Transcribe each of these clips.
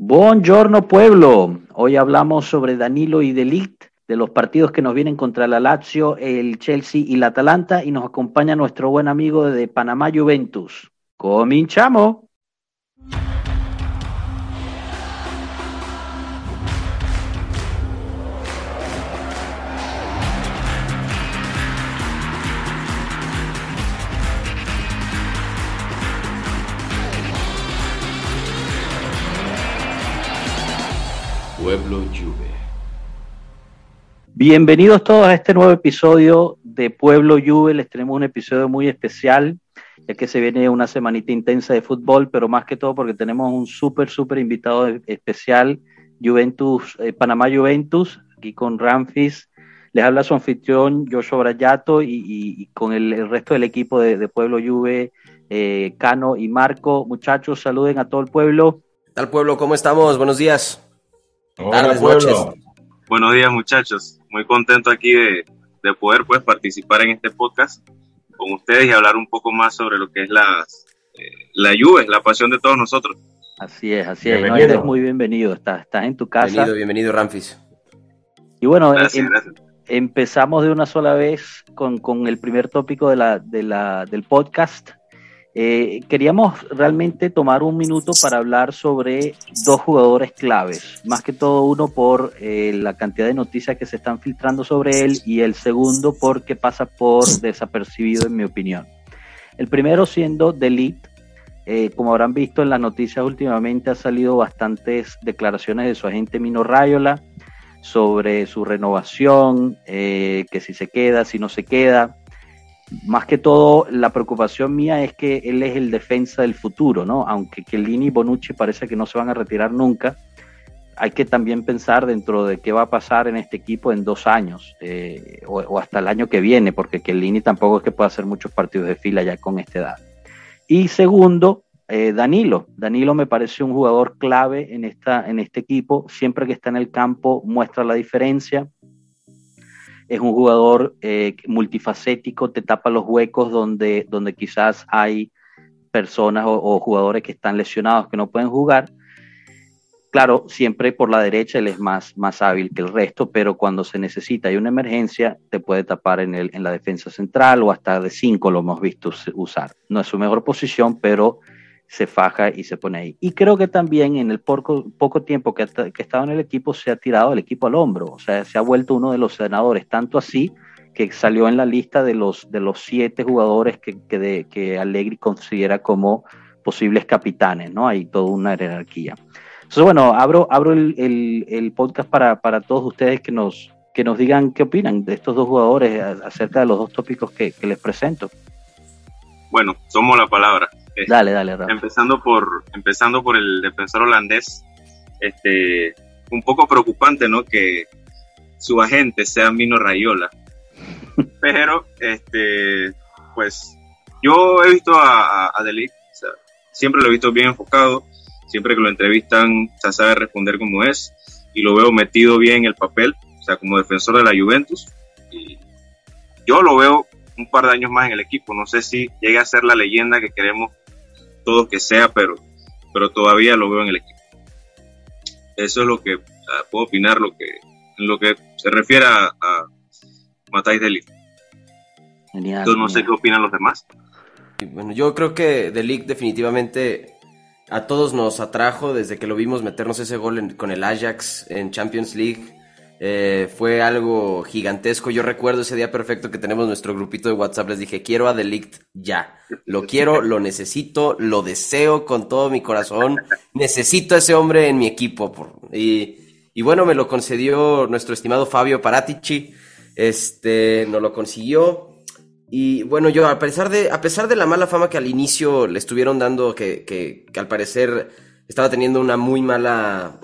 Buongiorno pueblo, hoy hablamos sobre Danilo y Delict, de los partidos que nos vienen contra la Lazio, el Chelsea y la Atalanta y nos acompaña nuestro buen amigo de Panamá Juventus. Cominchamos. Pueblo Juve. Bienvenidos todos a este nuevo episodio de Pueblo Juve. Les tenemos un episodio muy especial, ya que se viene una semanita intensa de fútbol, pero más que todo porque tenemos un súper, súper invitado especial, Juventus, eh, Panamá Juventus, aquí con Ramfis. Les habla su anfitrión Joshua Brayato y, y, y con el, el, resto del equipo de, de Pueblo Juve, eh, Cano y Marco. Muchachos, saluden a todo el pueblo. ¿Qué tal pueblo? ¿Cómo estamos? Buenos días. Hola, Tardes, pueblo. noches. Buenos días muchachos, muy contento aquí de, de, poder pues participar en este podcast con ustedes y hablar un poco más sobre lo que es la, eh, la Juve, la pasión de todos nosotros. Así es, así es, no, eres muy bienvenido, estás, estás en tu casa. Bienvenido, bienvenido Ramfis. Y bueno, Gracias, em, gracias. empezamos de una sola vez con, con el primer tópico de la, de la, del podcast. Eh, queríamos realmente tomar un minuto para hablar sobre dos jugadores claves, más que todo uno por eh, la cantidad de noticias que se están filtrando sobre él y el segundo porque pasa por desapercibido en mi opinión. El primero siendo Delete, eh, como habrán visto en las noticias últimamente ha salido bastantes declaraciones de su agente Mino Rayola sobre su renovación, eh, que si se queda, si no se queda más que todo, la preocupación mía es que él es el defensa del futuro, ¿no? Aunque Chiellini y Bonucci parece que no se van a retirar nunca, hay que también pensar dentro de qué va a pasar en este equipo en dos años eh, o, hasta el año que viene, porque Chiellini tampoco es que pueda hacer muchos partidos de fila ya con esta edad. Y segundo, eh, Danilo. Danilo me parece un jugador clave en, esta, en este equipo. Siempre que está en el campo muestra la diferencia es un jugador eh, multifacético, te tapa los huecos donde, donde quizás hay personas o, jugadores que están lesionados que no pueden jugar. Claro, siempre por la derecha él es más, más hábil que el resto, pero cuando se necesita y una emergencia, te puede tapar en, el, en la defensa central o hasta de cinco lo hemos visto usar. No es su mejor posición, pero se faja y se pone ahí. Y creo que también en el poco, poco tiempo que ha, que ha estado en el equipo se ha tirado el equipo al hombro, o sea, se ha vuelto uno de los senadores, tanto así que salió en la lista de los, de los siete jugadores que, que, que Allegri considera como posibles capitanes, ¿no? Hay toda una jerarquía. Entonces, bueno, abro, abro el, el, el podcast para, para todos ustedes que nos, que nos digan qué opinan de estos dos jugadores acerca de los dos tópicos que, que les presento. Bueno, somos la palabra. Dale, dale, Rafa. Empezando por, empezando por el defensor holandés, este, un poco preocupante, ¿no? Que su agente sea Mino Rayola. Pero, este, pues, yo he visto a, a, Delic, o sea, siempre lo he visto bien enfocado, siempre que lo entrevistan, se sabe responder como es, y lo veo metido bien en el papel, o sea, como defensor de la Juventus. Y yo lo veo un par de años más en el equipo. No sé si llegue a ser la leyenda que queremos todos que sea, pero, pero todavía lo veo en el equipo. Eso es lo que sea, puedo opinar lo que, en lo que se refiere a, a Matáis Delic. Genial, Entonces no sé qué opinan los demás. Bueno, yo creo que Delic definitivamente a todos nos atrajo desde que lo vimos meternos ese gol en, con el Ajax en Champions League. Eh, fue algo gigantesco. Yo recuerdo ese día perfecto que tenemos nuestro grupito de WhatsApp. Les dije, quiero a Delict ya. Lo quiero, lo necesito, lo deseo con todo mi corazón. Necesito a ese hombre en mi equipo. Y, bueno, me lo concedió nuestro estimado Fabio Paratici. Este, nos lo consiguió. Y bueno, yo a pesar de, a pesar de la mala fama que al inicio le estuvieron dando, que, que al parecer estaba teniendo una muy mala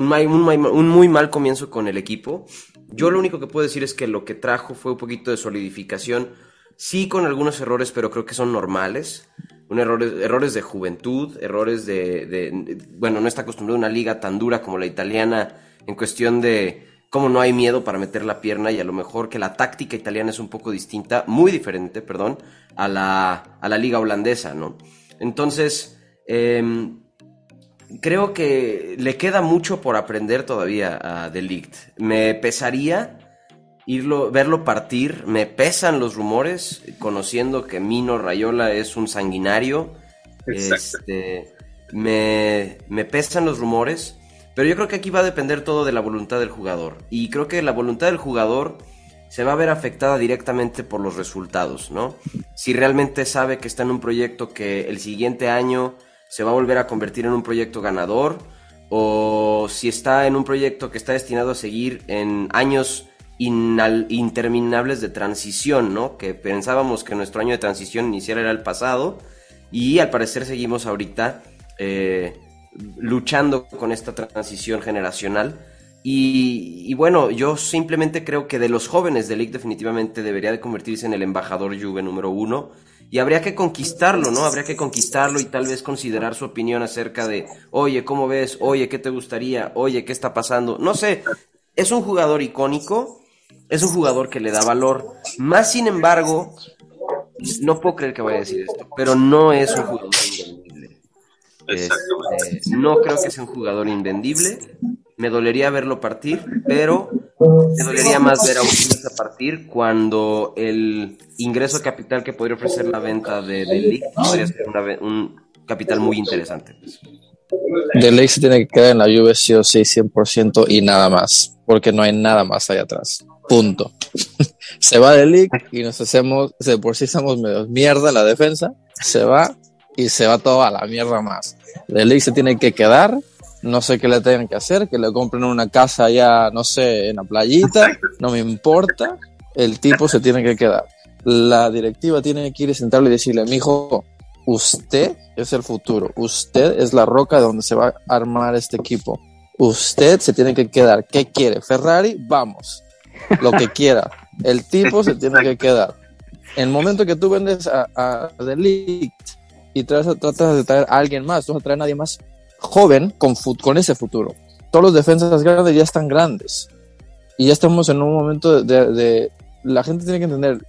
un, muy mal comienzo con el equipo. Yo lo único que puedo decir es que lo que trajo fue un poquito de solidificación, sí con algunos errores, pero creo que son normales. Un errores, de juventud, errores de, Bueno, no está acostumbrado a una liga tan dura como la italiana en cuestión de cómo no hay miedo para meter la pierna y a lo mejor que la táctica italiana es un poco distinta, muy diferente, perdón, a la, a la liga holandesa, ¿no? Entonces... Eh, creo que le queda mucho por aprender todavía a Delict. Me pesaría irlo, verlo partir. Me pesan los rumores, conociendo que Mino Rayola es un sanguinario. Este, me, me pesan los rumores. Pero yo creo que aquí va a depender todo de la voluntad del jugador. Y creo que la voluntad del jugador se va a ver afectada directamente por los resultados, ¿no? Si realmente sabe que está en un proyecto que el siguiente año se va a volver a convertir en un proyecto ganador, o si está en un proyecto que está destinado a seguir en años interminables de transición, ¿no? Que pensábamos que nuestro año de transición inicial era el pasado, y al parecer seguimos ahorita eh, luchando con esta transición generacional y, bueno, yo simplemente creo que de los jóvenes de League definitivamente debería de convertirse en el embajador Juve número uno. Y habría que conquistarlo, ¿no? Habría que conquistarlo y tal vez considerar su opinión acerca de, oye, ¿cómo ves? Oye, ¿qué te gustaría? Oye, ¿qué está pasando? No sé, es un jugador icónico, es un jugador que le da valor. Más sin embargo, no puedo creer que vaya a decir esto, pero no es un jugador invendible. Este, no creo que sea un jugador invendible me dolería verlo partir, pero me dolería más ver a a partir cuando el ingreso capital que podría ofrecer la venta de, de podría ser un capital muy interesante. De League se tiene que quedar en la Juve sí o sí 100% y nada más, porque no hay nada más allá atrás. Punto. se va de League y nos hacemos, de por sí estamos medio mierda la defensa, se va y se va todo a la mierda más. De League se tiene que quedar no sé qué le tienen que hacer, que le compren una casa allá, no sé, en la playita, no me importa, el tipo se tiene que quedar. La directiva tiene que ir a sentarle y decirle, mijo, usted es el futuro, usted es la roca de donde se va a armar este equipo. Usted se tiene que quedar. ¿Qué quiere? Ferrari, vamos. Lo que quiera. El tipo se tiene que quedar. El momento que tú vendes a, a Delict y tratas, tratas de traer a alguien más, no vas a traer a nadie más, joven con, con ese futuro. Todos los defensas grandes ya están grandes. Y ya estamos en un momento de, La gente tiene que entender,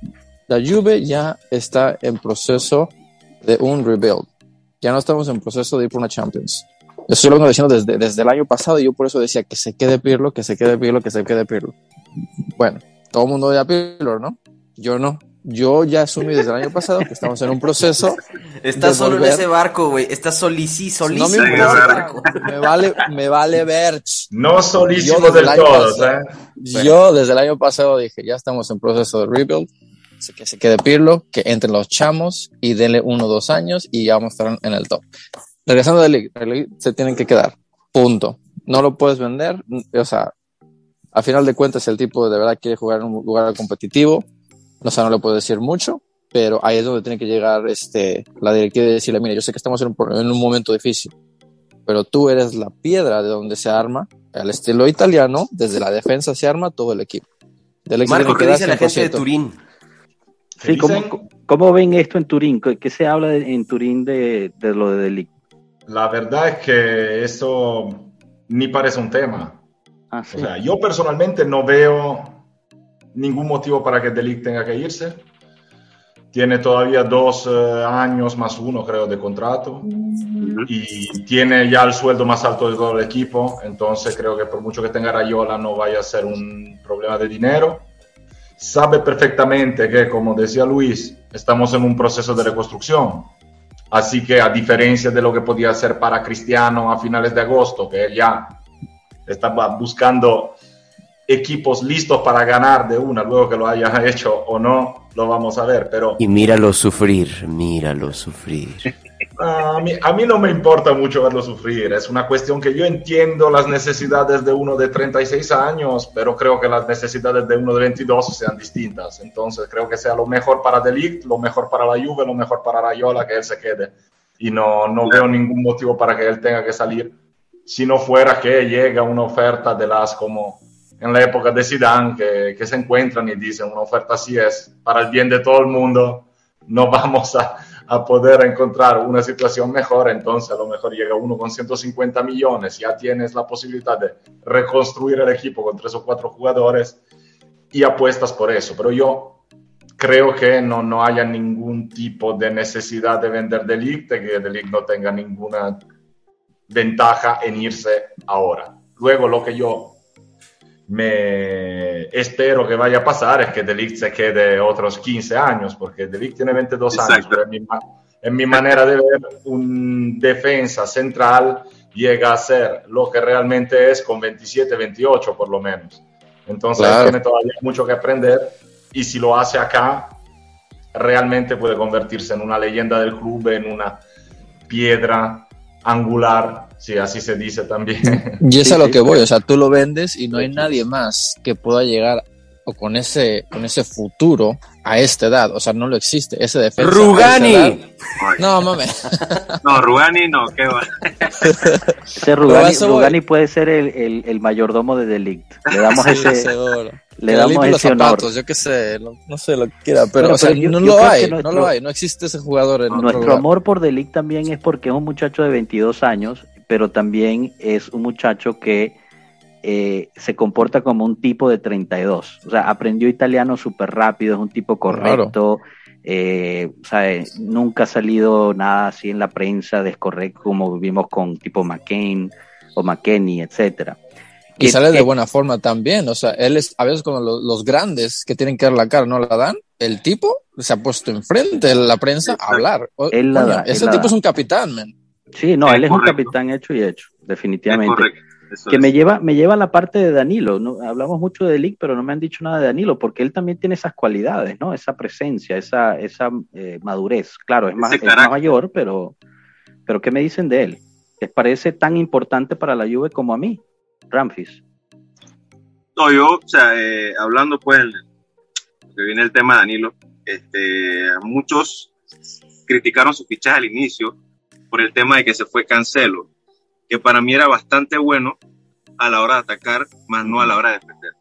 la Juve ya está en proceso de un rebuild. Ya no estamos en proceso de ir por una Champions. Eso lo vengo diciendo desde, desde el año pasado y yo por eso decía que se quede Pirlo, que se quede Pirlo, que se quede Pirlo. Bueno, todo el mundo odia a Pirlo, ¿no? Yo no yo ya asumí desde el año pasado que estamos en un proceso. Estás solo en ese barco, güey. Estás solicí, solísimo no me, barco. me vale, me vale ver. No solísimo del todo, ¿eh? Yo desde el año pasado dije, ya estamos en proceso de rebuild. Que se quede Pirlo, que entren los chamos y denle uno o dos años y ya vamos a estar en el top. Regresando de League, se tienen que quedar. Punto. No lo puedes vender. O sea, a final de cuentas, el tipo de verdad quiere jugar en un lugar competitivo o sea, no le puedo decir mucho, pero ahí es donde tiene que llegar este, la directiva y decirle, mira, yo sé que estamos en un, en un momento difícil, pero tú eres la piedra de donde se arma, al estilo italiano, desde la defensa se arma todo el equipo. Marco, ¿qué dice la gente de Turín? Sí, ¿cómo, ¿cómo, ven esto en Turín? ¿Qué se habla en Turín de, de lo de Delic? La verdad es que eso ni parece un tema. Ah, o sea, yo personalmente no veo ningún motivo para que Delic tenga que irse. Tiene todavía dos eh, años más uno, creo, de contrato. Y tiene ya el sueldo más alto de todo el equipo. Entonces creo que por mucho que tenga Rayola no vaya a ser un problema de dinero. Sabe perfectamente que, como decía Luis, estamos en un proceso de reconstrucción. Así que a diferencia de lo que podía ser para Cristiano a finales de agosto, que él ya estaba buscando equipos listos para ganar de una, luego que lo haya hecho o no, lo vamos a ver, pero... Y míralo sufrir, míralo sufrir. A mí, a mí no me importa mucho verlo sufrir, es una cuestión que yo entiendo las necesidades de uno de 36 años, pero creo que las necesidades de uno de 22 sean distintas, entonces creo que sea lo mejor para Delict, lo mejor para la Juve, lo mejor para Rayola, que él se quede, y no, no veo ningún motivo para que él tenga que salir, si no fuera que llega una oferta de las como en la época de Zidane que, que, se encuentran y dicen una oferta así es para el bien de todo el mundo, no vamos a, a, poder encontrar una situación mejor, entonces a lo mejor llega uno con 150 millones, ya tienes la posibilidad de reconstruir el equipo con tres o cuatro jugadores y apuestas por eso, pero yo creo que no, no haya ningún tipo de necesidad de vender Delict, que Delict no tenga ninguna ventaja en irse ahora. Luego lo que yo me espero que vaya a pasar es que Delict se quede otros 15 años, porque Delict tiene 22 años, pero en mi, en mi manera de ver, un defensa central llega a ser lo que realmente es con 27, 28 por lo menos. Entonces tiene todavía mucho que aprender y si lo hace acá, realmente puede convertirse en una leyenda del club, en una piedra angular, si así se dice también. Y es a lo que voy, o sea, tú lo vendes y no hay nadie más que pueda llegar o con ese, con ese futuro a esta edad, o sea, no lo existe, ese defensa. ¡Rugani! No, mames. No, Rugani no, qué va. Ese Rugani, Rugani puede ser el, el, el, mayordomo de Delict. Le damos Sí, ese, seguro. le damos ese los honor. zapatos, yo qué sé, no, no sé lo que quiera, pero, Bueno, o sea, pero yo- no yo lo hay, que no nuestro- lo hay, no existe ese jugador en otro Nuestro lugar. amor por Delict también es porque es un muchacho de 22 años, pero también es un muchacho que eh, se comporta como un tipo de 32. O sea, aprendió italiano súper rápido, es un tipo correcto. eh, sea, eh, nunca ha salido nada así en la prensa descorrecto como vivimos con tipo McCain o McKenney, etcétera. Y Que- sale de buena forma también, o sea, él es, a veces lo- los, grandes que tienen que dar la cara no la dan, el tipo se ha puesto enfrente de la prensa a hablar. Él la coño, da, ese tipo es un capitán, man. Sí, no, Es él es un capitán hecho y hecho, Es definitivamente. correcto. eso que es. me lleva, me lleva a la parte de Danilo. ¿no? Hablamos mucho de Delic, pero no me han dicho nada de Danilo, porque él también tiene esas cualidades, ¿no? Esa presencia, esa, esa eh, madurez. Claro, es más, es más mayor, pero, pero ¿qué me dicen de él? ¿Les parece tan importante para la Juve como a mí, Ramfis? No, yo, o sea, eh, hablando pues, que viene el tema de Danilo, este, muchos criticaron su fichaje al inicio por el tema de que se fue Cancelo, que para mí era bastante bueno a la hora de atacar, más no a la hora de defender.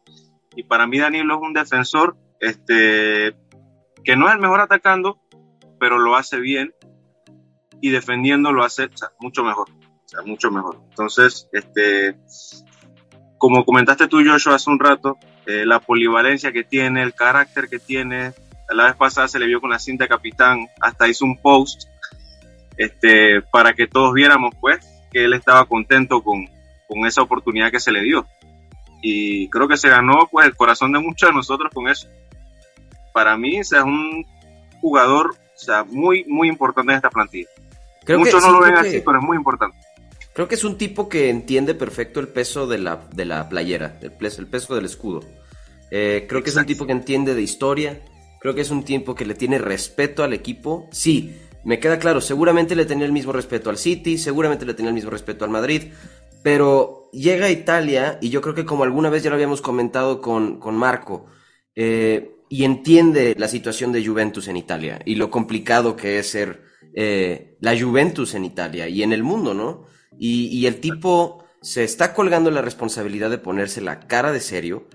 Y para mí Danilo es un defensor este, que no es el mejor atacando, pero lo hace bien y defendiendo lo hace mucho mejor, mucho mejor. Entonces, este, como comentaste tú, Joshua, hace un rato, eh, la polivalencia que tiene, el carácter que tiene. La vez pasada se le vio con la cinta capitán, hasta hizo un post este, para que todos viéramos pues que él estaba contento con, con esa oportunidad que se le dio. Y creo que se ganó pues el corazón de muchos de nosotros con eso. Para mí, o sea, es un jugador o sea, muy, muy importante en esta plantilla. Creo Muchos que, no sí, lo ven que- así, pero es muy importante. Creo que es un tipo que entiende perfecto el peso de la, de la playera, el peso, el peso del escudo. Eh, creo que es un Exacto. tipo que entiende de historia, creo que es un tipo que le tiene respeto al equipo. Sí, me queda claro, seguramente le tenía el mismo respeto al City, seguramente le tenía el mismo respeto al Madrid, pero llega a Italia y yo creo que como alguna vez ya lo habíamos comentado con, con Marco, eh, y entiende la situación de Juventus en Italia y lo complicado que es ser eh, la Juventus en Italia y en el mundo, ¿no? Y, el tipo se está colgando la responsabilidad de ponerse la cara de serio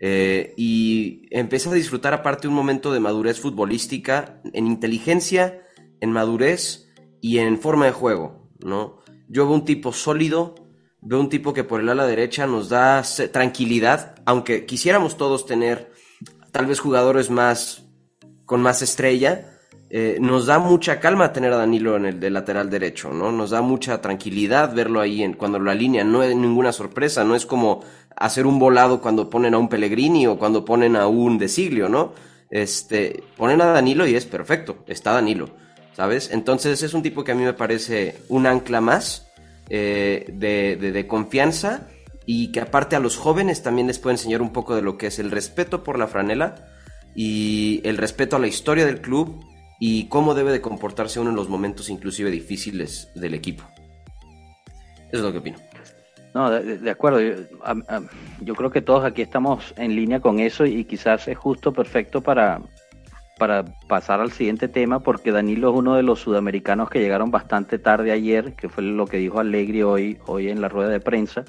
eh, y empieza a disfrutar aparte un momento de madurez futbolística en inteligencia, en madurez y en forma de juego, ¿no? Yo veo un tipo sólido, veo un tipo que por el ala derecha nos da tranquilidad, aunque quisiéramos todos tener tal vez jugadores más con más estrella, eh, nos da mucha calma tener a Danilo en el de lateral derecho, ¿no? Nos da mucha tranquilidad verlo ahí en, cuando lo alinean, no es ninguna sorpresa, no es como hacer un volado cuando ponen a un Pellegrini o cuando ponen a un Desiglio, ¿no? Este, ponen a Danilo y es perfecto, está Danilo, ¿sabes? Entonces es un tipo que a mí me parece un ancla más eh, de, confianza y que aparte a los jóvenes también les puede enseñar un poco de lo que es el respeto por la franela y el respeto a la historia del club y cómo debe de comportarse uno en los momentos inclusive difíciles del equipo. Eso es lo que opino. No, de, acuerdo. Yo creo que todos aquí estamos en línea con eso y quizás es justo perfecto para, para pasar al siguiente tema, porque Danilo es uno de los sudamericanos que llegaron bastante tarde ayer, que fue lo que dijo Allegri hoy, hoy en la rueda de prensa.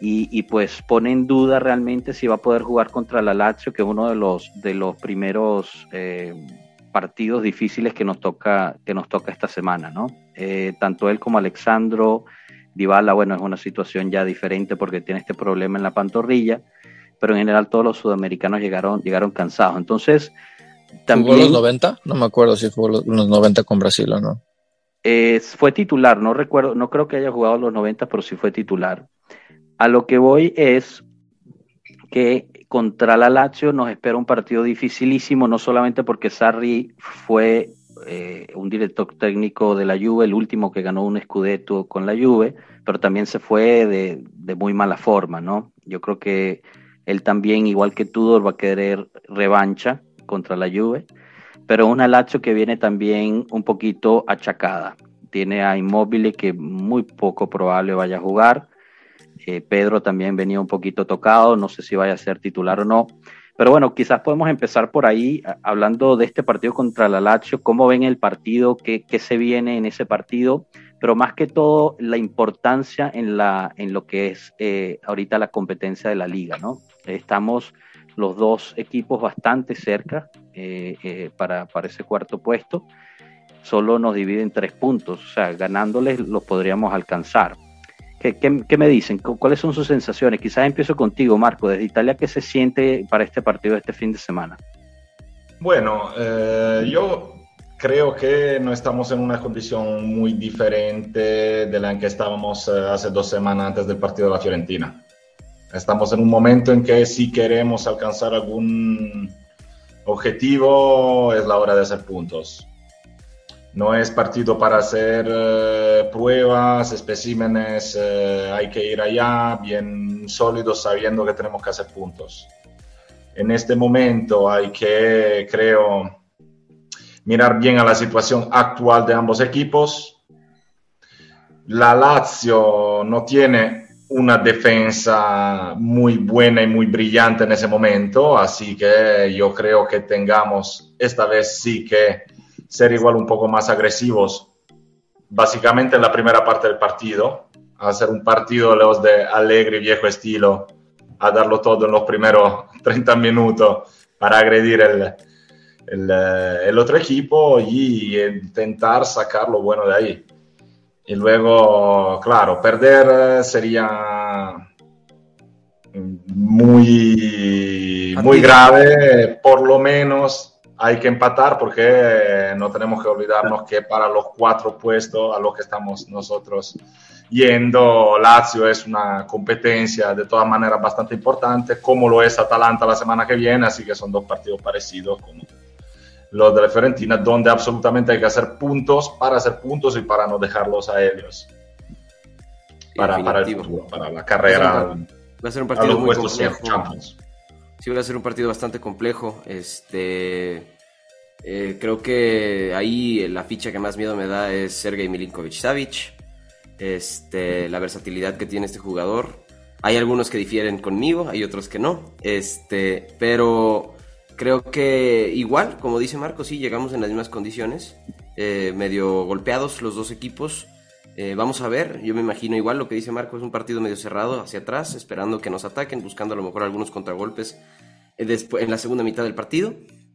Y, y pues pone en duda realmente si va a poder jugar contra la Lazio, que es uno de los, de los primeros eh, partidos difíciles que nos toca, que nos toca esta semana, ¿no? Eh, tanto él como Alexandro, Dybala, bueno, es una situación ya diferente porque tiene este problema en la pantorrilla, pero en general todos los sudamericanos llegaron, llegaron cansados. Entonces, ¿Jugó también... los 90? No me acuerdo si jugó los, los 90 con Brasil o no. Eh, fue titular, no recuerdo, no creo que haya jugado los 90, pero sí fue titular. A lo que voy es que contra la Lazio nos espera un partido dificilísimo, no solamente porque Sarri fue eh, un director técnico de la Juve, el último que ganó un Scudetto con la Juve, pero también se fue de, de muy mala forma, ¿no? Yo creo que él también, igual que Tudor, va a querer revancha contra la Juve, pero una Lazio que viene también un poquito achacada. Tiene a Immobile que muy poco probable vaya a jugar. Eh, Pedro también venía un poquito tocado, no sé si vaya a ser titular o no. Pero bueno, quizás podemos empezar por ahí hablando de este partido contra la Lazio, cómo ven el partido, qué, qué, se viene en ese partido, pero más que todo la importancia en, la, en lo que es eh, ahorita la competencia de la liga, ¿no? Estamos los dos equipos bastante cerca eh, eh, para, para ese cuarto puesto, solo nos dividen tres puntos, o sea, ganándoles los podríamos alcanzar. ¿Qué, qué, me dicen? ¿Cuáles son sus sensaciones? Quizás empiezo contigo, Marco, desde Italia, ¿qué se siente para este partido este fin de semana? Bueno, eh, yo creo que no estamos en una condición muy diferente de la en que estábamos hace dos semanas antes del partido de la Fiorentina. Estamos en un momento en que si queremos alcanzar algún objetivo es la hora de hacer puntos. No es partido para hacer eh, pruebas, especímenes, eh, hay que ir allá bien sólidos sabiendo que tenemos que hacer puntos. En este momento hay que, creo, mirar bien a la situación actual de ambos equipos. La Lazio no tiene una defensa muy buena y muy brillante en ese momento, así que yo creo que tengamos esta vez sí que ser igual un poco más agresivos, básicamente en la primera parte del partido, hacer un partido los de alegre viejo estilo, a darlo todo en los primeros 30 minutos para agredir el, el, el otro equipo y intentar sacar lo bueno de ahí. Y luego, claro, perder sería muy, muy grave, por lo menos hay que empatar porque no tenemos que olvidarnos que para los cuatro puestos a los que estamos nosotros yendo, Lazio es una competencia de todas maneras bastante importante, como lo es Atalanta la semana que viene, así que son dos partidos parecidos como los de la Fiorentina, donde absolutamente hay que hacer puntos para hacer puntos y para no dejarlos a ellos. Para, para, el futuro, para la carrera. Va a ser un partido muy complejo. Sí, va a ser un partido bastante complejo. Este, eh, creo que ahí la ficha que más miedo me da es Sergei Milinkovic Savic. Este, la versatilidad que tiene este jugador. Hay algunos que difieren conmigo, hay otros que no. Este, pero creo que igual, como dice Marco, sí, llegamos en las mismas condiciones. Eh, medio golpeados los dos equipos. Eh, vamos a ver, yo me imagino igual lo que dice Marco, es un partido medio cerrado hacia atrás, esperando que nos ataquen, buscando a lo mejor algunos contragolpes eh, en la segunda mitad del partido.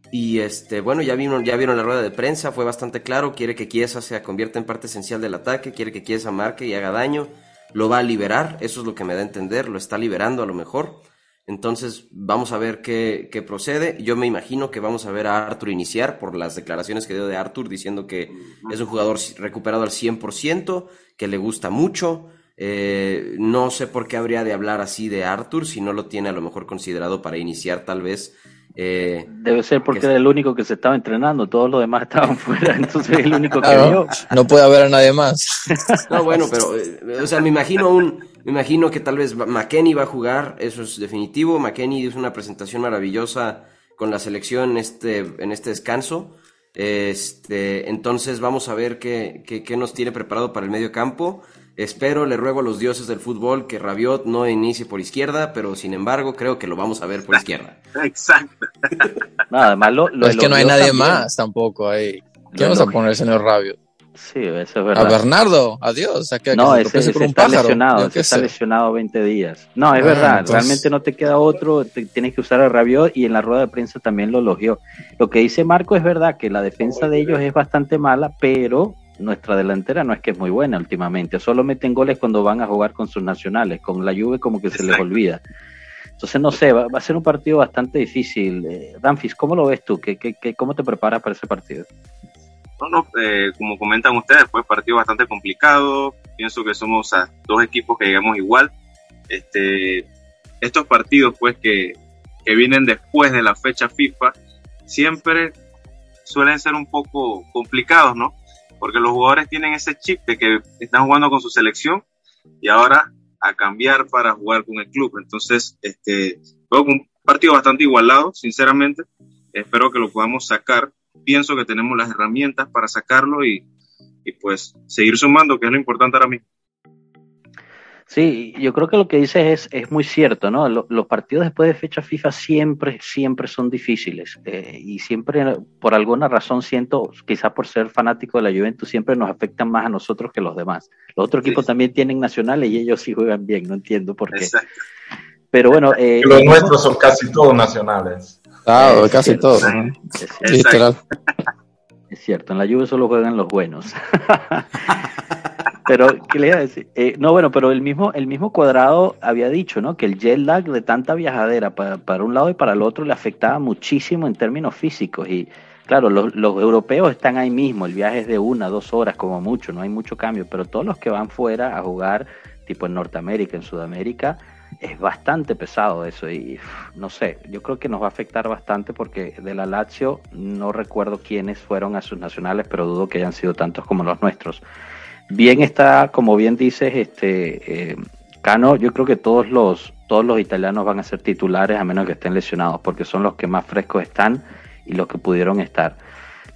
Y este, bueno, ya vieron, ya vieron la rueda de prensa, fue bastante claro, quiere que Chiesa se convierta en parte esencial del ataque, quiere que Chiesa marque y haga daño, lo va a liberar, eso es lo que me da a entender, lo está liberando a lo mejor. Entonces vamos a ver qué, qué, procede. Yo me imagino que vamos a ver a Arthur iniciar por las declaraciones que dio de Arthur diciendo que es un jugador recuperado al 100%, que le gusta mucho. Eh, no sé por qué habría de hablar así de Arthur si no lo tiene a lo mejor considerado para iniciar tal vez. Eh, Debe ser porque era el único que se estaba entrenando, todos los demás estaban fuera, entonces es el único que vio. No puede haber a nadie más. No, bueno, pero, eh, o sea, me imagino un, me imagino que tal vez McKenny va a jugar, eso es definitivo. McKenny hizo una presentación maravillosa con la selección en este, en este descanso. Este, entonces vamos a ver qué, qué, qué, nos tiene preparado para el medio campo. Espero, le ruego a los dioses del fútbol que Rabiot no inicie por izquierda, pero sin embargo creo que lo vamos a ver por izquierda. Exacto. Nada más lo, es que no hay nadie también. más tampoco ahí. ¿Qué vamos a poner, señor Rabiot? Sí, eso es verdad. A Bernardo, adiós. ¿A qué, no, ese, ese está lesionado, ese está lesionado 20 días. No, es ah, verdad, entonces... realmente no te queda otro, te, tienes que usar a Rabiot y en la rueda de prensa también lo elogió. Lo que dice Marco es verdad que la defensa de ellos es bastante mala, pero nuestra delantera no es que es muy buena últimamente, solo meten goles cuando van a jugar con sus nacionales, con la Juve como que se les olvida. Entonces, no sé, va, va, a ser un partido bastante difícil. Eh, Danfis, ¿cómo lo ves tú? ¿Qué, qué, qué, ¿Cómo te preparas para ese partido? No, eh, como comentan ustedes, fue partido bastante complicado. Pienso que somos dos equipos que llegamos igual. Este, estos partidos, pues, que, que vienen después de la fecha FIFA, siempre suelen ser un poco complicados, ¿no? Porque los jugadores tienen ese chip de que están jugando con su selección y ahora a cambiar para jugar con el club. Entonces, este, fue un partido bastante igualado, sinceramente. Espero que lo podamos sacar. Pienso que tenemos las herramientas para sacarlo y, y pues seguir sumando, que es lo importante ahora mismo. Sí, yo creo que lo que dices es, es muy cierto, ¿no? los partidos después de fecha FIFA siempre, siempre son difíciles eh, y siempre, por alguna razón, siento, quizás por ser fanático de la Juventus, siempre nos afectan más a nosotros que los demás. Los otros equipos también tienen nacionales y ellos sí juegan bien, no entiendo por qué. Pero bueno. Eh, los nuestros son casi todos nacionales. Claro, casi todos. Literal. Es cierto, en la Juve solo juegan los buenos. pero, ¿qué le iba a decir? Eh, no, bueno, pero el mismo, el mismo cuadrado había dicho, ¿no? Que el jet lag de tanta viajadera para, para un lado y para el otro le afectaba muchísimo en términos físicos. Y claro, los, los, europeos están ahí mismo, el viaje es de una, dos horas como mucho, no hay mucho cambio, pero todos los que van fuera a jugar, tipo en Norteamérica, en Sudamérica, es bastante pesado eso y no sé, yo creo que nos va a afectar bastante porque de la Lazio no recuerdo quiénes fueron a sus nacionales, pero dudo que hayan sido tantos como los nuestros. Bien está, como bien dices, este eh, Cano, yo creo que todos los, todos los italianos van a ser titulares a menos que estén lesionados, porque son los que más frescos están y los que pudieron estar.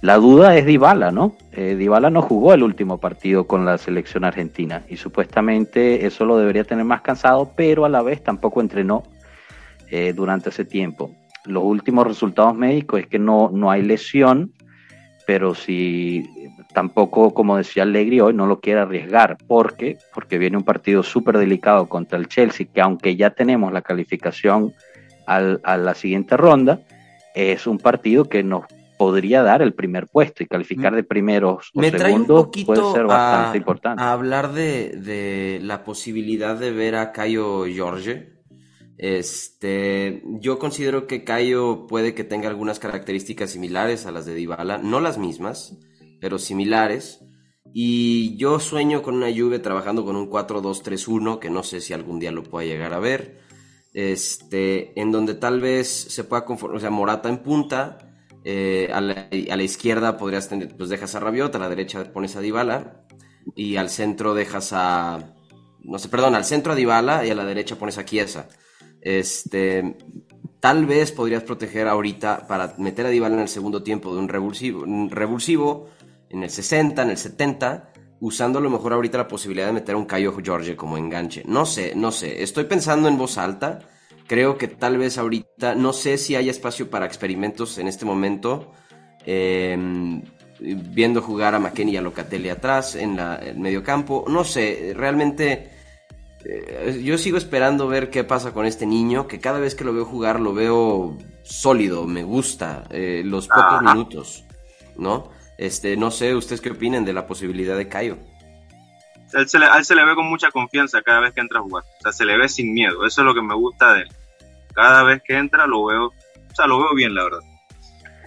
La duda es Dybala, ¿no? Eh, Dybala no jugó el último partido con la selección argentina y supuestamente eso lo debería tener más cansado, pero a la vez tampoco entrenó eh, durante ese tiempo. Los últimos resultados médicos es que no, no hay lesión, pero si tampoco, como decía Allegri hoy, no lo quiere arriesgar. ¿Por qué? Porque viene un partido súper delicado contra el Chelsea, que aunque ya tenemos la calificación al, a la siguiente ronda, es un partido que nos podría dar el primer puesto y calificar de primeros o Me segundos puede ser bastante a, importante. A hablar de, de, la posibilidad de ver a Cayo Jorge. Este, yo considero que Cayo puede que tenga algunas características similares a las de Dybala, no las mismas, pero similares. Y yo sueño con una Juve trabajando con un 4-2-3-1, que no sé si algún día lo pueda llegar a ver. Este, en donde tal vez se pueda conformar, o sea, Morata en punta, eh, a, la, izquierda podrías tener, pues dejas a Rabiot, a la derecha pones a Dybala y al centro dejas a, no sé, perdón, al centro a Dybala y a la derecha pones a Chiesa. Este, tal vez podrías proteger ahorita para meter a Dybala en el segundo tiempo de un revulsivo, revulsivo en el 60, en el 70, usando a lo mejor ahorita la posibilidad de meter un Cayo George como enganche. No sé, no sé, estoy pensando en voz alta Creo que tal vez ahorita, no sé si hay espacio para experimentos en este momento. Eh, viendo jugar a McKenny y a Locatelli atrás en la, el medio campo. No sé, realmente eh, yo sigo esperando ver qué pasa con este niño, que cada vez que lo veo jugar lo veo sólido, me gusta eh, los pocos Ajá. minutos, ¿no? Este, no sé, ¿ustedes qué opinan de la posibilidad de Cayo? Él, se le, él se le ve con mucha confianza cada vez que entra a jugar. O sea, se le ve sin miedo. Eso es lo que me gusta de él. Cada vez que entra lo veo, o sea, lo veo bien, la verdad.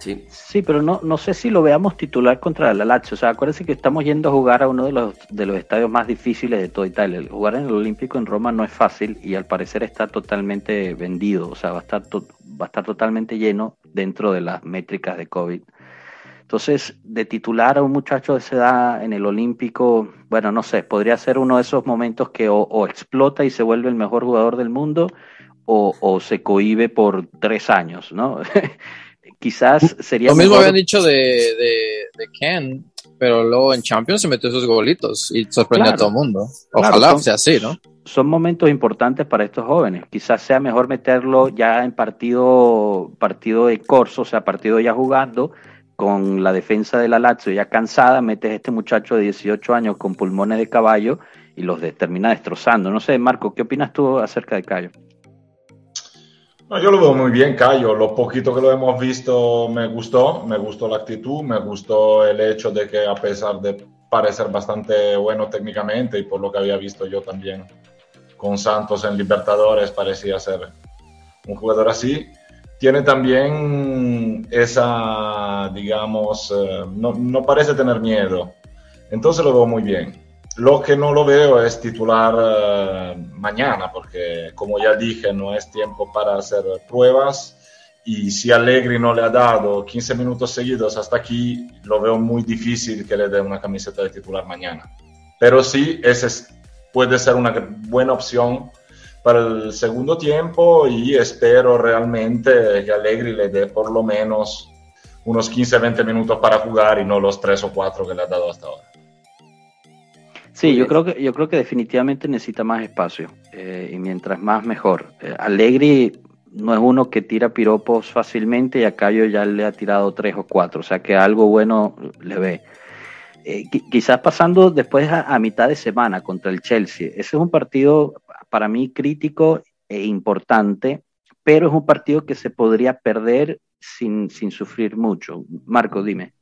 Sí. sí, pero no, no sé si lo veamos titular contra la Lazio. O sea, acuérdense que estamos yendo a jugar a uno de los, de los estadios más difíciles de toda Italia. El jugar en el Olímpico en Roma no es fácil y al parecer está totalmente vendido. O sea, va a estar, to va a estar totalmente lleno dentro de las métricas de COVID. Entonces, de titular a un muchacho de esa edad en el Olímpico, bueno, no sé, podría ser uno de esos momentos que o, o explota y se vuelve el mejor jugador del mundo o, o se cohibe por tres años, ¿no? Quizás sería. Lo mismo mejor... habían dicho de, de, de, Ken, pero luego en Champions se metió esos golitos y sorprendió claro, a todo el mundo. Ojalá claro, son, sea así, ¿no? Son momentos importantes para estos jóvenes. Quizás sea mejor meterlo ya en partido, partido de corso, o sea, partido ya jugando con la defensa de la Lazio ya cansada, metes a este muchacho de 18 años con pulmones de caballo y los de, termina destrozando. No sé, Marco, ¿qué opinas tú acerca de Cayo? No, yo lo veo muy bien, Cayo. Lo poquito que lo hemos visto me gustó, me gustó la actitud, me gustó el hecho de que a pesar de parecer bastante bueno técnicamente y por lo que había visto yo también con Santos en Libertadores, parecía ser un jugador así tiene también esa, digamos, eh, no, no, parece tener miedo. Entonces lo veo muy bien. Lo que no lo veo es titular uh, mañana, porque como ya dije, no es tiempo para hacer pruebas. Y si Allegri no le ha dado 15 minutos seguidos hasta aquí, lo veo muy difícil que le dé una camiseta de titular mañana. Pero sí, ese puede ser una buena opción para el segundo tiempo y espero realmente que Allegri le dé por lo menos unos 15-20 minutos para jugar y no los 3 o 4 que le ha dado hasta ahora. Sí, yo creo que, yo creo que definitivamente necesita más espacio eh, y mientras más mejor. Eh, Allegri no es uno que tira piropos fácilmente y a Cayo ya le ha tirado tres o cuatro, o sea que algo bueno le ve. Eh, quizás pasando después a, mitad de semana contra el Chelsea. Ese es un partido para mí crítico e importante, pero es un partido que se podría perder sin, sin sufrir mucho. Marco, dime.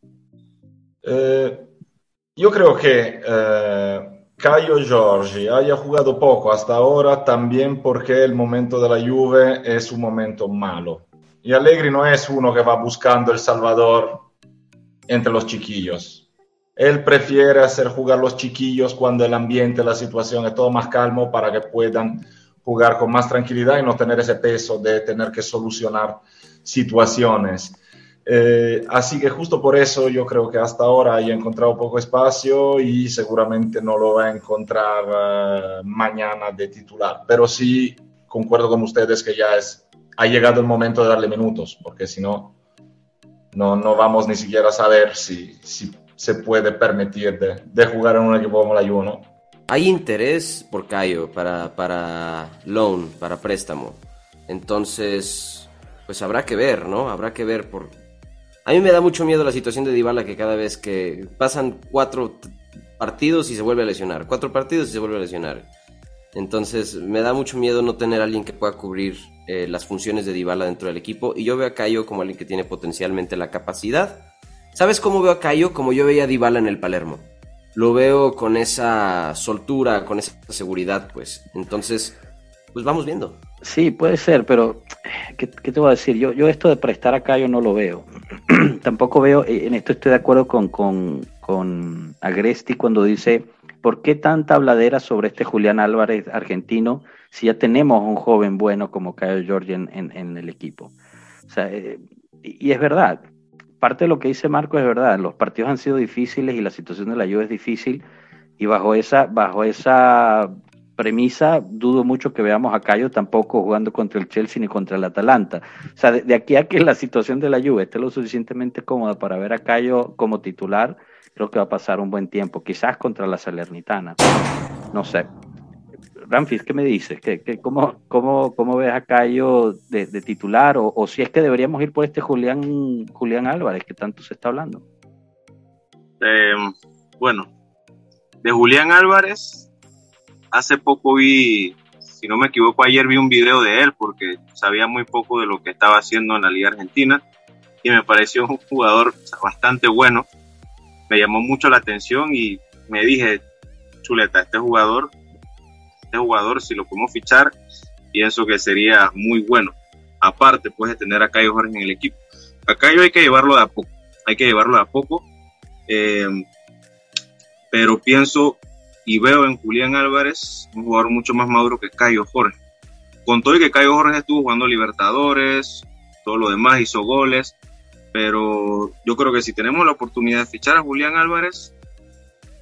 Yo creo que eh, Caio Giorgi haya jugado poco hasta ahora también porque el momento de la Juve es un momento malo. Y Allegri no es uno que va buscando el Salvador entre los chiquillos. Él prefiere hacer jugar los chiquillos cuando el ambiente, la situación es todo más calmo para que puedan jugar con más tranquilidad y no tener ese peso de tener que solucionar situaciones. Eh, así que justo por eso yo creo que hasta ahora haya encontrado poco espacio y seguramente no lo va a encontrar uh, mañana de titular. Pero sí concuerdo con ustedes que ya es, ha llegado el momento de darle minutos, porque si no, no, no vamos ni siquiera a saber si, si se puede permitir de, de, jugar en un equipo como la Juve, Hay interés por Cayo para, para loan, para préstamo. Entonces, pues habrá que ver, ¿no? Habrá que ver por, a mí me da mucho miedo la situación de Dybala que cada vez que pasan cuatro partidos y se vuelve a lesionar, cuatro partidos y se vuelve a lesionar. Entonces me da mucho miedo no tener alguien que pueda cubrir eh, las funciones de Dybala dentro del equipo y yo veo a Cayo como alguien que tiene potencialmente la capacidad. ¿Sabes cómo veo a Cayo? Como yo veía a Dybala en el Palermo. Lo veo con esa soltura, con esa seguridad, pues. Entonces, pues vamos viendo. Sí, puede ser, pero ¿qué, te voy a decir? Yo, yo esto de prestar a Cayo no lo veo. Tampoco veo, eh, en esto estoy de acuerdo con, con, Agresti cuando dice, ¿por qué tanta habladera sobre este Julián Álvarez argentino si ya tenemos un joven bueno como Cayo Jorge en, en, el equipo? O sea, eh, y es verdad, parte de lo que dice Marco es verdad, los partidos han sido difíciles y la situación de la lluvia es difícil y bajo esa, bajo esa premisa, dudo mucho que veamos a Cayo tampoco jugando contra el Chelsea ni contra el Atalanta. O sea, de, aquí a que la situación de la Juve esté lo suficientemente cómoda para ver a Cayo como titular, creo que va a pasar un buen tiempo, quizás contra la Salernitana. No sé. Ramfis, ¿qué me dices? ¿Qué, qué, cómo, cómo, cómo, ves a Cayo de, titular? O, si es que deberíamos ir por este Julián, Julián Álvarez que tanto se está hablando. Eh, bueno, de Julián Álvarez hace poco vi, si no me equivoco, ayer vi un video de él porque sabía muy poco de lo que estaba haciendo en la Liga Argentina y me pareció un jugador bastante bueno. Me llamó mucho la atención y me dije, chuleta, este jugador, este jugador, si lo podemos fichar, pienso que sería muy bueno. Aparte, puedes tener a Cayo Jorge en el equipo. A Cayo hay que llevarlo de a poco, hay que llevarlo de a poco. Eh, pero pienso y veo en Julián Álvarez un jugador mucho más maduro que Cayo Jorge. Con todo y que Cayo Jorge estuvo jugando Libertadores, todo lo demás, hizo goles, pero yo creo que si tenemos la oportunidad de fichar a Julián Álvarez,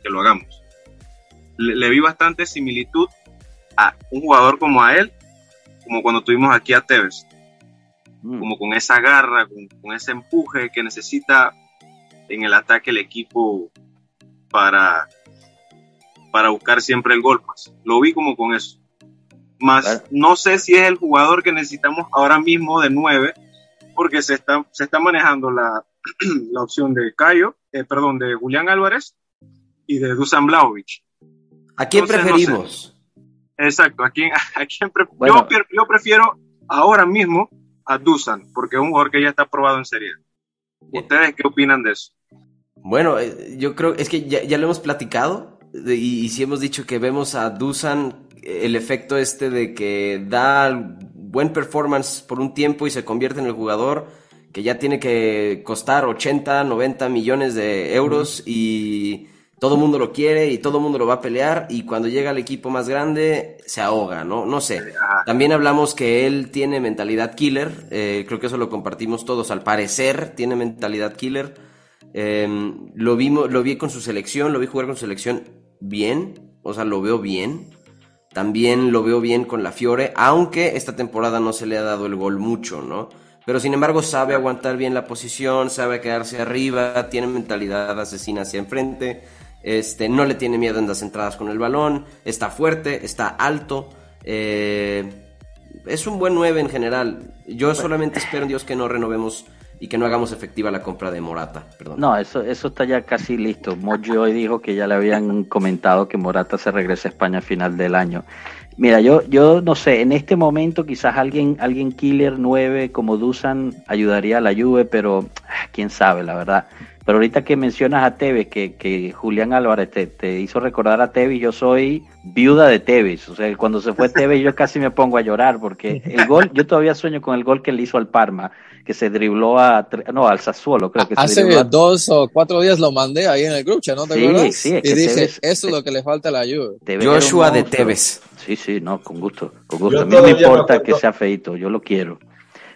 que lo hagamos. Le, vi bastante similitud a un jugador como a él, como cuando tuvimos aquí a Tevez, mm. como con esa garra, con, con ese empuje que necesita en el ataque el equipo para para buscar siempre el gol. Más. Lo vi como con eso. Más no sé si es el jugador que necesitamos ahora mismo de 9, porque se está, se está manejando la, la opción de Cayo, eh, perdón, de Julián Álvarez y de Dusan Blaovic. ¿A quién preferimos? Exacto, ¿a quién, a quién yo, yo, prefiero ahora mismo a Dusan, porque es un jugador que ya está probado en serie. ¿Ustedes qué opinan de eso? Bueno, eh, yo creo, es que ya, ya lo hemos platicado, y, si hemos dicho que vemos a Dusan el efecto este de que da buen performance por un tiempo y se convierte en el jugador que ya tiene que costar 80, 90 millones de euros y todo el mundo lo quiere y todo el mundo lo va a pelear y cuando llega al equipo más grande se ahoga, ¿no? No sé. También hablamos que él tiene mentalidad killer, eh, creo que eso lo compartimos todos, al parecer tiene mentalidad killer. Em, lo, vimos, lo vi con su selección, lo vi jugar con su selección bien, o sea, lo veo bien. También lo veo bien con la Fiore, aunque esta temporada no se le ha dado el gol mucho, ¿no? Pero sin embargo sabe aguantar bien la posición, sabe quedarse arriba, tiene mentalidad asesina hacia enfrente, este, no le tiene miedo en las entradas con el balón, está fuerte, está alto. Eh, es un buen 9 en general. Yo solamente espero en Dios que no renovemos y que no hagamos efectiva la compra de Morata. Perdón. No, eso, eso está ya casi listo. Mojo hoy dijo que ya le habían comentado que Morata se regresa a España a final del año. Mira, yo, yo no sé, en este momento quizás alguien, alguien killer 9 como Dusan ayudaría a la Juve, pero ah, quién sabe, la verdad. Pero ahorita que mencionas a Tevez, que, que Julián Álvarez te, te, hizo recordar a Tevez, yo soy viuda de Tevez. O sea, cuando se fue Tevez yo casi me pongo a llorar porque el gol, yo todavía sueño con el gol que le hizo al Parma, que se dribló a, no, al Sassuolo, creo que se Hace dribló a- dos o cuatro días lo mandé ahí en el grupo, ¿no te Sí, acuerdas? sí, es y que dije, Tevez- eso es lo que le falta a la Juve. Joshua de. Tevez. Sí, sí, no, con gusto, con gusto. Yo A mí no me me importa acuerdo- que sea feito, yo lo quiero.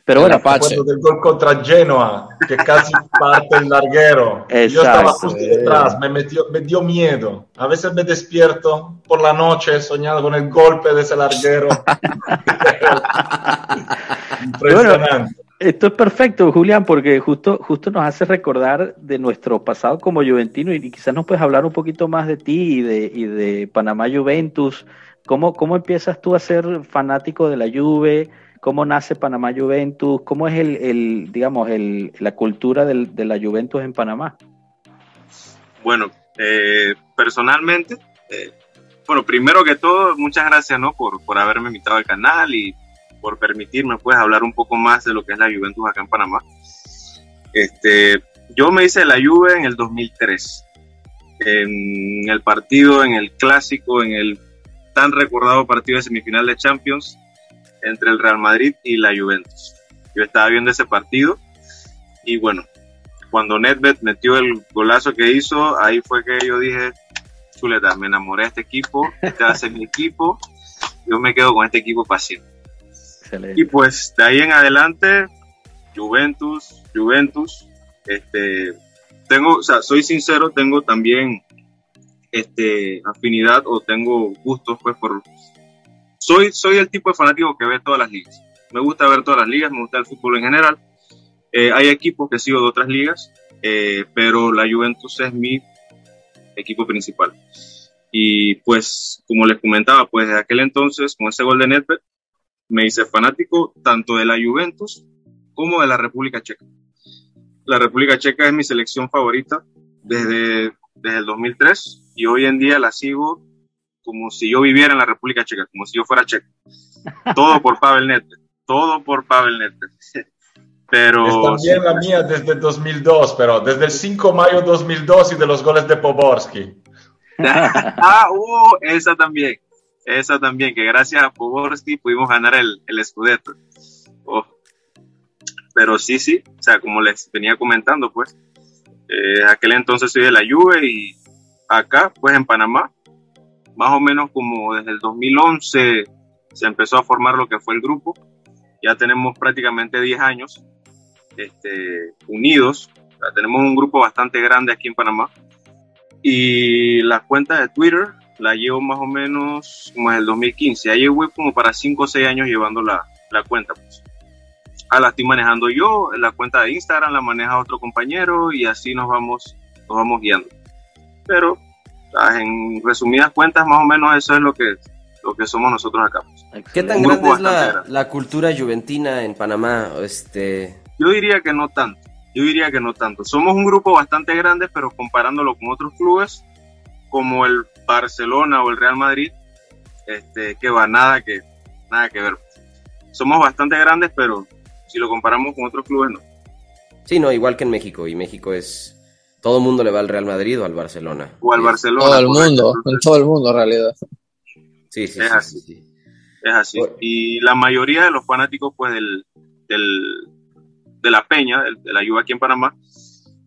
Pero bueno, Apache. Del gol contra Genoa, que casi parte el larguero. Yo estaba Exacto. justo detrás, me, metió, me dio miedo. A veces me despierto por la noche soñando con el golpe de ese larguero. Impresionante. Esto es perfecto, Julián, porque justo, justo nos hace recordar de nuestro pasado como juventino y quizás nos puedes hablar un poquito más de ti y de, y de Panamá Juventus. ¿Cómo, ¿Cómo empiezas tú a ser fanático de la Juve? ¿Cómo nace Panamá Juventus? ¿Cómo es el, el digamos, el, la cultura del- de la Juventus en Panamá? Bueno, eh, personalmente, eh, bueno, primero que todo, muchas gracias, ¿no? Por, por haberme invitado al canal y por permitirme, pues, hablar un poco más de lo que es la Juventus acá en Panamá. Este, yo me hice la Juve en el 2003, en el partido, en el clásico, en el tan recordado partido de semifinal de Champions entre el Real Madrid y la Juventus. Yo estaba viendo ese partido y bueno, cuando Nedved metió el golazo que hizo, ahí fue que yo dije, chuleta, me enamoré de este equipo, este va a ser mi equipo, yo me quedo con este equipo para siempre. Excelente. Y pues de ahí en adelante, Juventus, Juventus, este, tengo, o sea, soy sincero, tengo también este, afinidad o tengo gustos pues por... Soy, soy el tipo de fanático que ve todas las ligas. Me gusta ver todas las ligas, me gusta el fútbol en general. Eh, hay equipos que sigo de otras ligas, eh, pero la Juventus es mi equipo principal. Y pues, como les comentaba, pues de aquel entonces, con ese gol de Nedved, me hice fanático tanto de la Juventus como de la República Checa. La República Checa es mi selección favorita desde, desde el 2003 y hoy en día la sigo como si yo viviera en la República Checa, como si yo fuera checo. Todo por Pavel Nedved, todo por Pavel Nedved. Pero Es también la mía desde el 2002, pero desde el 5 de mayo de 2002 y de los goles de Poborski. ah, uh, esa también, esa también, que gracias a Poborski pudimos ganar el, el Scudetto. Oh. Pero sí, sí, o sea, como les venía comentando, pues, eh, aquel entonces soy de la Juve y acá, pues en Panamá, más o menos como desde el 2011 se empezó a formar lo que fue el grupo. Ya tenemos prácticamente 10 años este, unidos. O tenemos un grupo bastante grande aquí en Panamá. Y la cuenta de Twitter la llevo más o menos como desde el 2015. Ya llevo como para 5 o 6 años llevando la, la cuenta. Pues. Ah, la estoy manejando yo, la cuenta de Instagram la maneja otro compañero y así nos vamos, nos vamos guiando. Pero ah, en resumidas cuentas, más o menos eso es lo que, lo que somos nosotros acá. pues. ¿Qué tan grande es la, grande. la cultura juventina en Panamá? Este, Yo diría que no tanto. Yo diría que no tanto. Somos un grupo bastante grande, pero comparándolo con otros clubes, como el Barcelona o el Real Madrid, este, que va nada que, nada que ver. Somos bastante grandes, pero si lo comparamos con otros clubes, no. sí, no, igual que en México. Y México es. Todo el mundo le va al Real Madrid o al Barcelona. O al Sí, Barcelona. Todo el mundo, en todo el mundo en realidad. Sí, sí, Es sí, así. sí, sí. Es así. Y la mayoría de los fanáticos, pues, del, del- de la Peña, del- de la Juve aquí en Panamá,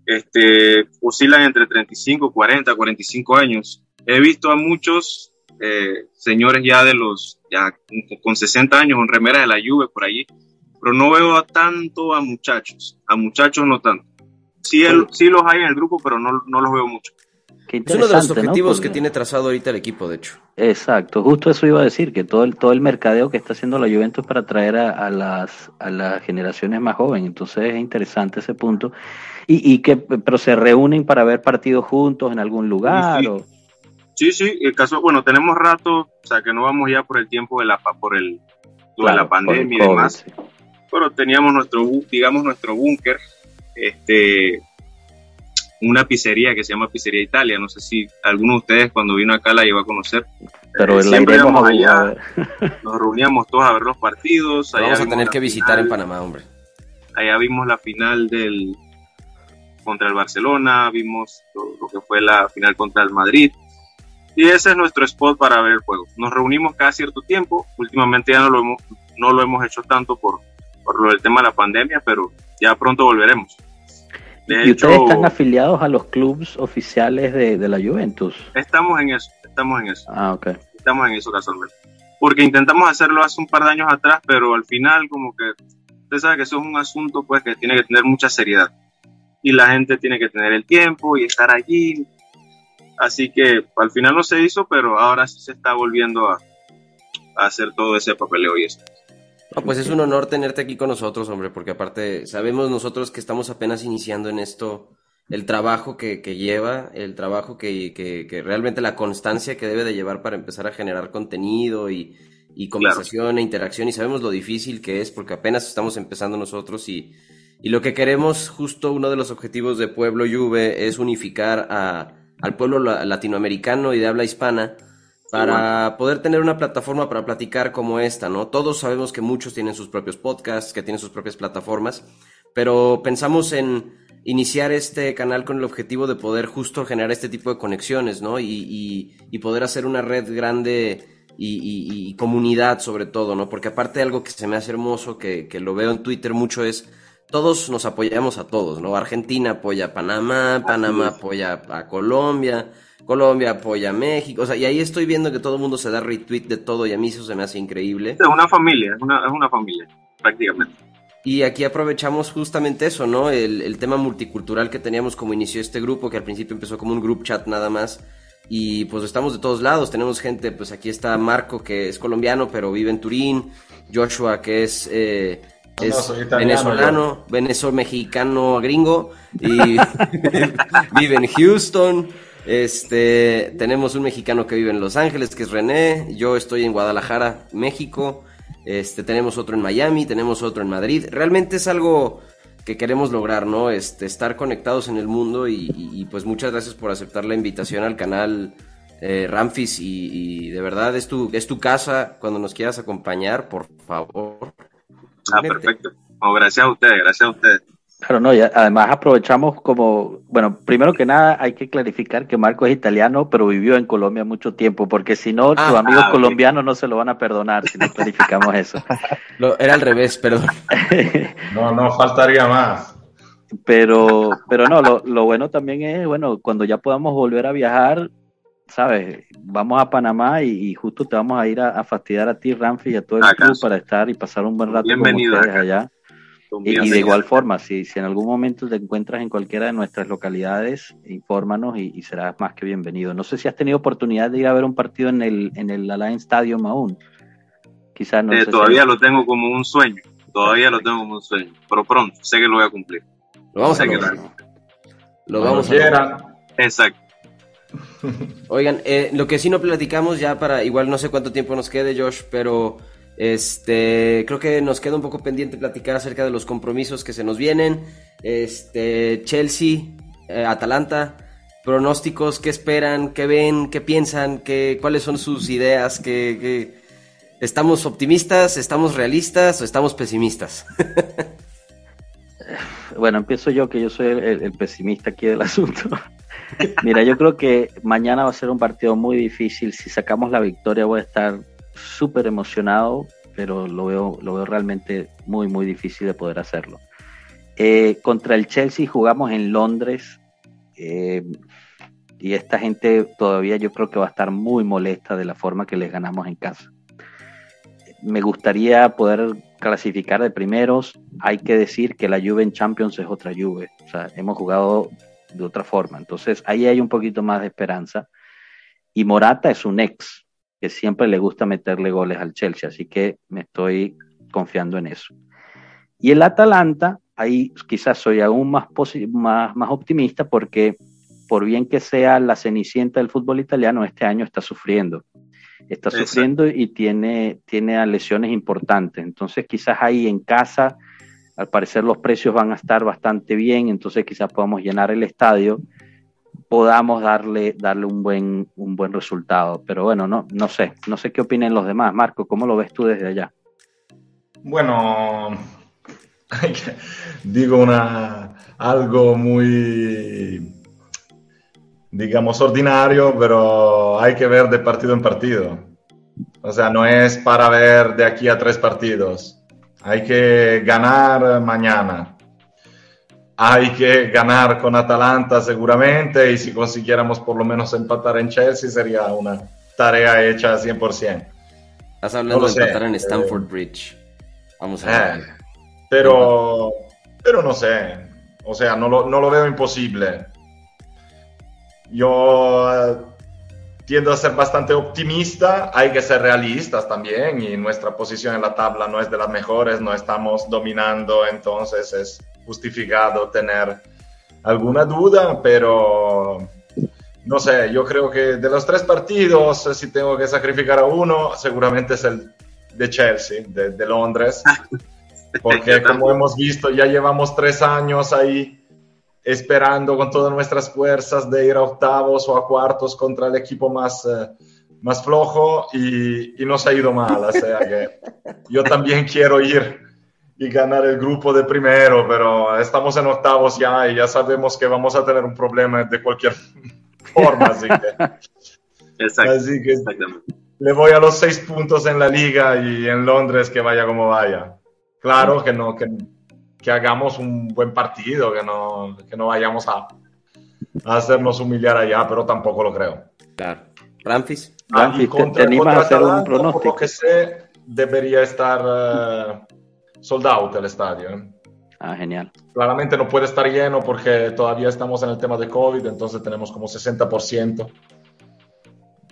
este, oscilan entre 35, 40, 45 años. He visto a muchos eh, señores ya de los, ya con- con 60 años, con remeras de la Juve por allí, pero no veo a tanto a muchachos. A muchachos no tanto. Sí, el- sí los hay en el grupo, pero no, no los veo mucho. Qué Es uno de los objetivos Porque- que tiene trazado ahorita el equipo, de hecho. Exacto, justo eso iba a decir, que todo el, todo el mercadeo que está haciendo la Juventus para atraer a, a las, a las generaciones más jóvenes, entonces es interesante ese punto. Y, y que, pero se reúnen para ver partidos juntos en algún lugar. Sí, sí. o- Sí, sí, el caso, bueno, tenemos rato, o sea, que no vamos ya por el tiempo de la, pa- por el, de la por el pandemia y demás, pero teníamos nuestro, digamos, nuestro búnker, este, una pizzería que se llama Pizzería Italia, no sé si alguno de ustedes cuando vino acá la llevó a conocer. Pero Eh, la siempre íbamos allá, a ver. nos reuníamos todos a ver los partidos. Allá vamos a tener que visitar en Panamá, hombre. allá vimos la final del contra el Barcelona, vimos lo, lo que fue la final contra el Madrid. Y ese es nuestro spot para ver el juego. Nos reunimos cada cierto tiempo. Últimamente ya no lo hemos, no lo hemos hecho tanto por, por lo del tema de la pandemia, pero ya pronto volveremos. De ¿Y hecho, ustedes están afiliados a los clubes oficiales de, de la Juventus? estamos en eso, estamos en eso. Ah, ok. estamos en eso casualmente. Porque intentamos hacerlo hace un par de años atrás, pero al final como que usted sabe que eso es un asunto pues que tiene que tener mucha seriedad. Y la gente tiene que tener el tiempo y estar allí. Así que al final no se hizo, pero ahora sí se está volviendo a, a hacer todo ese papeleo y eso. No, pues es un honor tenerte aquí con nosotros, hombre, porque aparte sabemos nosotros que estamos apenas iniciando en esto, el trabajo que, que lleva, el trabajo que, que, que realmente la constancia que debe de llevar para empezar a generar contenido y, y conversación e interacción, y sabemos lo difícil que es, porque apenas estamos empezando nosotros y, y lo que queremos, justo uno de los objetivos de Pueblo Juve es unificar a, al pueblo la- latinoamericano y de habla hispana para poder tener una plataforma para platicar como esta, ¿no? Todos sabemos que muchos tienen sus propios podcasts, que tienen sus propias plataformas, pero pensamos en iniciar este canal con el objetivo de poder justo generar este tipo de conexiones, ¿no? Y, y- y poder hacer una red grande y, comunidad sobre todo, ¿no? Porque aparte algo que se me hace hermoso, que, que lo veo en Twitter mucho es, todos nos apoyamos a todos, ¿no? Argentina apoya a Panamá, Panamá apoya a Colombia, Colombia apoya a México, o sea, y ahí estoy viendo que todo el mundo se da retweet de todo y a mí eso se me hace increíble. Es una familia, es una, es una familia, prácticamente. Y aquí aprovechamos justamente eso, ¿no? El, el tema multicultural que teníamos como inició este grupo, que al principio empezó como un group chat nada más. Y pues estamos de todos lados, tenemos gente, pues aquí está Marco, que es colombiano, pero vive en Turín, Joshua, que es, eh, No, es no, venezolano, venezolano, mexicano, gringo, y vive en Houston. Este, tenemos un mexicano que vive en Los Ángeles, que es René, yo estoy en Guadalajara, México. Este, tenemos otro en Miami, tenemos otro en Madrid. Realmente es algo que queremos lograr, ¿no? Este, estar conectados en el mundo y, y- y, pues muchas gracias por aceptar la invitación al canal eh, Ramfis y, y de verdad es tu, es tu casa cuando nos quieras acompañar, por favor. Ah, perfecto. Gracias a ustedes, gracias a ustedes. Claro, no, y además aprovechamos como, bueno, primero que nada hay que clarificar que Marco es italiano, pero vivió en Colombia mucho tiempo, porque si no, Ah, tus amigos ah, colombianos no se lo van a perdonar si no clarificamos eso. Lo- era al revés, perdón. No, no faltaría más. Pero, pero no, lo, lo bueno también es, bueno, cuando ya podamos volver a viajar, ¿sabes? Vamos a Panamá y, y justo te vamos a ir a, a fastidiar a ti, Ramfi, y a todo el club para estar y pasar un buen rato Bienvenido con ustedes acá. allá. Y, y de igual forma, si, si en algún momento te encuentras en cualquiera de nuestras localidades, infórmanos y, y serás más que bienvenido. No sé si has tenido oportunidad de ir a ver un partido en el, en el Alliance Stadium aún. Quizás no Eh, sé si- todavía lo tengo como un sueño. Todavía lo tengo como un sueño. Pero pronto, sé que lo voy a cumplir. Lo vamos a Sé lograr. lo- vamos a lograr. Exacto. Oigan, eh, lo que sí no platicamos ya para, igual no sé cuánto tiempo nos quede, Josh, pero este, creo que nos queda un poco pendiente platicar acerca de los compromisos que se nos vienen. Este, Chelsea, eh, Atalanta, pronósticos, ¿qué esperan? ¿Qué ven? ¿Qué piensan? ¿Qué, ¿Cuáles son sus ideas? ¿Qué, ¿Estamos optimistas? ¿Estamos realistas? ¿O estamos pesimistas? Bueno, empiezo yo, que yo soy el, pesimista aquí del asunto. Mira, yo creo que mañana va a ser un partido muy difícil. Si sacamos la victoria, voy a estar súper emocionado, pero lo veo, lo veo realmente muy, muy difícil de poder hacerlo. Eh, contra el Chelsea jugamos en Londres eh, y esta gente todavía yo creo que va a estar muy molesta de la forma que les ganamos en casa. Me gustaría poder clasificar de primeros. Hay que decir que la Juve en Champions es otra Juve. O sea, hemos jugado de otra forma. Entonces ahí hay un poquito más de esperanza. Y Morata es un ex que siempre le gusta meterle goles al Chelsea, así que me estoy confiando en eso. Y el Atalanta, ahí quizás soy aún más, más, más optimista porque por bien que sea la cenicienta del fútbol italiano, este año está sufriendo. Está sufriendo y tiene, tiene lesiones importantes. Entonces quizás ahí en casa, al parecer los precios van a estar bastante bien, entonces quizás podamos llenar el estadio podamos darle, darle un, buen, un buen resultado. Pero bueno, no, no sé, no sé qué opinen los demás. Marco, ¿cómo lo ves tú desde allá? Bueno, digo una, algo muy, digamos, ordinario, pero hay que ver de partido en partido. O sea, no es para ver de aquí a tres partidos. Hay que ganar mañana hay que ganar con Atalanta seguramente y si consiguiéramos por lo menos empatar en Chelsea sería una tarea hecha 100%. Estás hablando de empatar en Stamford eh, Bridge. Vamos a ver. Eh, pero, pero no sé. O sea, no lo, no lo veo imposible. Yo eh, tiendo a ser bastante optimista. Hay que ser realistas también y nuestra posición en la tabla no es de las mejores. No estamos dominando, entonces es justificado tener alguna duda, pero no sé, yo creo que de los tres partidos, si tengo que sacrificar a uno, seguramente es el de Chelsea, de, Londres, porque como hemos visto, ya llevamos tres años ahí esperando con todas nuestras fuerzas de ir a octavos o a cuartos contra el equipo más, eh, más flojo y, y nos ha ido mal, o sea que yo también quiero ir y ganar el grupo de primero, pero estamos en octavos ya y ya sabemos que vamos a tener un problema de cualquier forma, así que, así que le voy a los seis puntos en la liga y en Londres que vaya como vaya. Claro que no, que, que hagamos un buen partido, que no, que no vayamos a, a, hacernos humillar allá, pero tampoco lo creo. Claro. Francis. Ah, contra, ¿te, a hacer un pronóstico? Por lo que sé, debería estar... Uh, sold out el estadio. ¿eh? Ah, genial. Claramente no puede estar lleno porque todavía estamos en el tema de COVID, entonces tenemos como 60%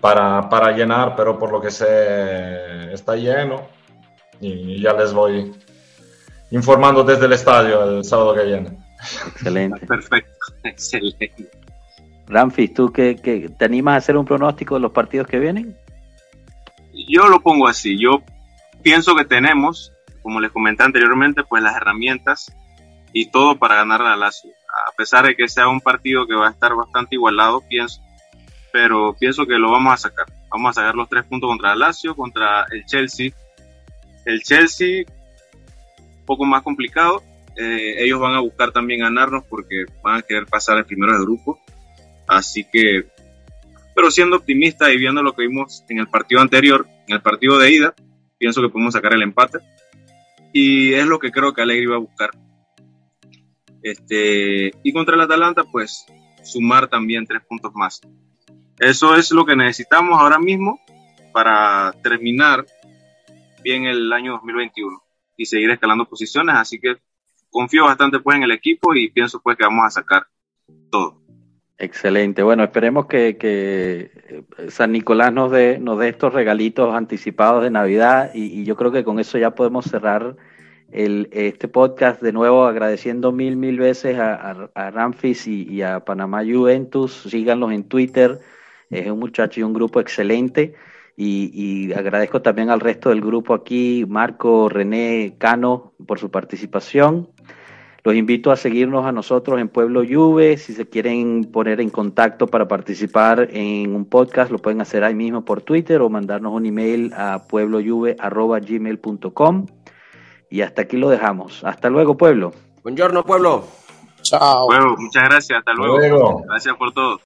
para, para llenar, pero por lo que sé está lleno y ya les voy informando desde el estadio el sábado que viene. Excelente. Perfecto, excelente. Ramfis, ¿tú qué, qué, te animas a hacer un pronóstico de los partidos que vienen? Yo lo pongo así, yo pienso que tenemos como les comenté anteriormente, pues las herramientas y todo para ganar la Lazio. A pesar de que sea un partido que va a estar bastante igualado, pienso, pero pienso que lo vamos a sacar. Vamos a sacar los tres puntos contra la Lazio, contra el Chelsea. El Chelsea, poco más complicado. Eh, ellos van a buscar también ganarnos porque van a querer pasar el primero del grupo. Así que, pero siendo optimista y viendo lo que vimos en el partido anterior, en el partido de ida, pienso que podemos sacar el empate y es lo que creo que Alegre iba a buscar. Este, y contra el Atalanta, pues sumar también tres puntos más. Eso es lo que necesitamos ahora mismo para terminar bien el año 2021 y seguir escalando posiciones. Así que confío bastante pues en el equipo y pienso pues que vamos a sacar todo. Excelente. Bueno, esperemos que, que San Nicolás nos dé, nos dé estos regalitos anticipados de Navidad y, yo creo que con eso ya podemos cerrar el, este podcast de nuevo agradeciendo mil, mil veces a Ramfis y, y, a Panamá Juventus. Síganlos en Twitter. Es un muchacho y un grupo excelente. Y, y agradezco también al resto del grupo aquí, Marco, René, Cano, por su participación. Los invito a seguirnos a nosotros en Pueblo Juve. Si se quieren poner en contacto para participar en un podcast, lo pueden hacer ahí mismo por Twitter o mandarnos un email a pueblojuve.gmail.com. Y hasta aquí lo dejamos. Hasta luego, pueblo. Buongiorno, pueblo. Chao. Bueno, muchas gracias. Hasta luego. luego. Gracias por todo.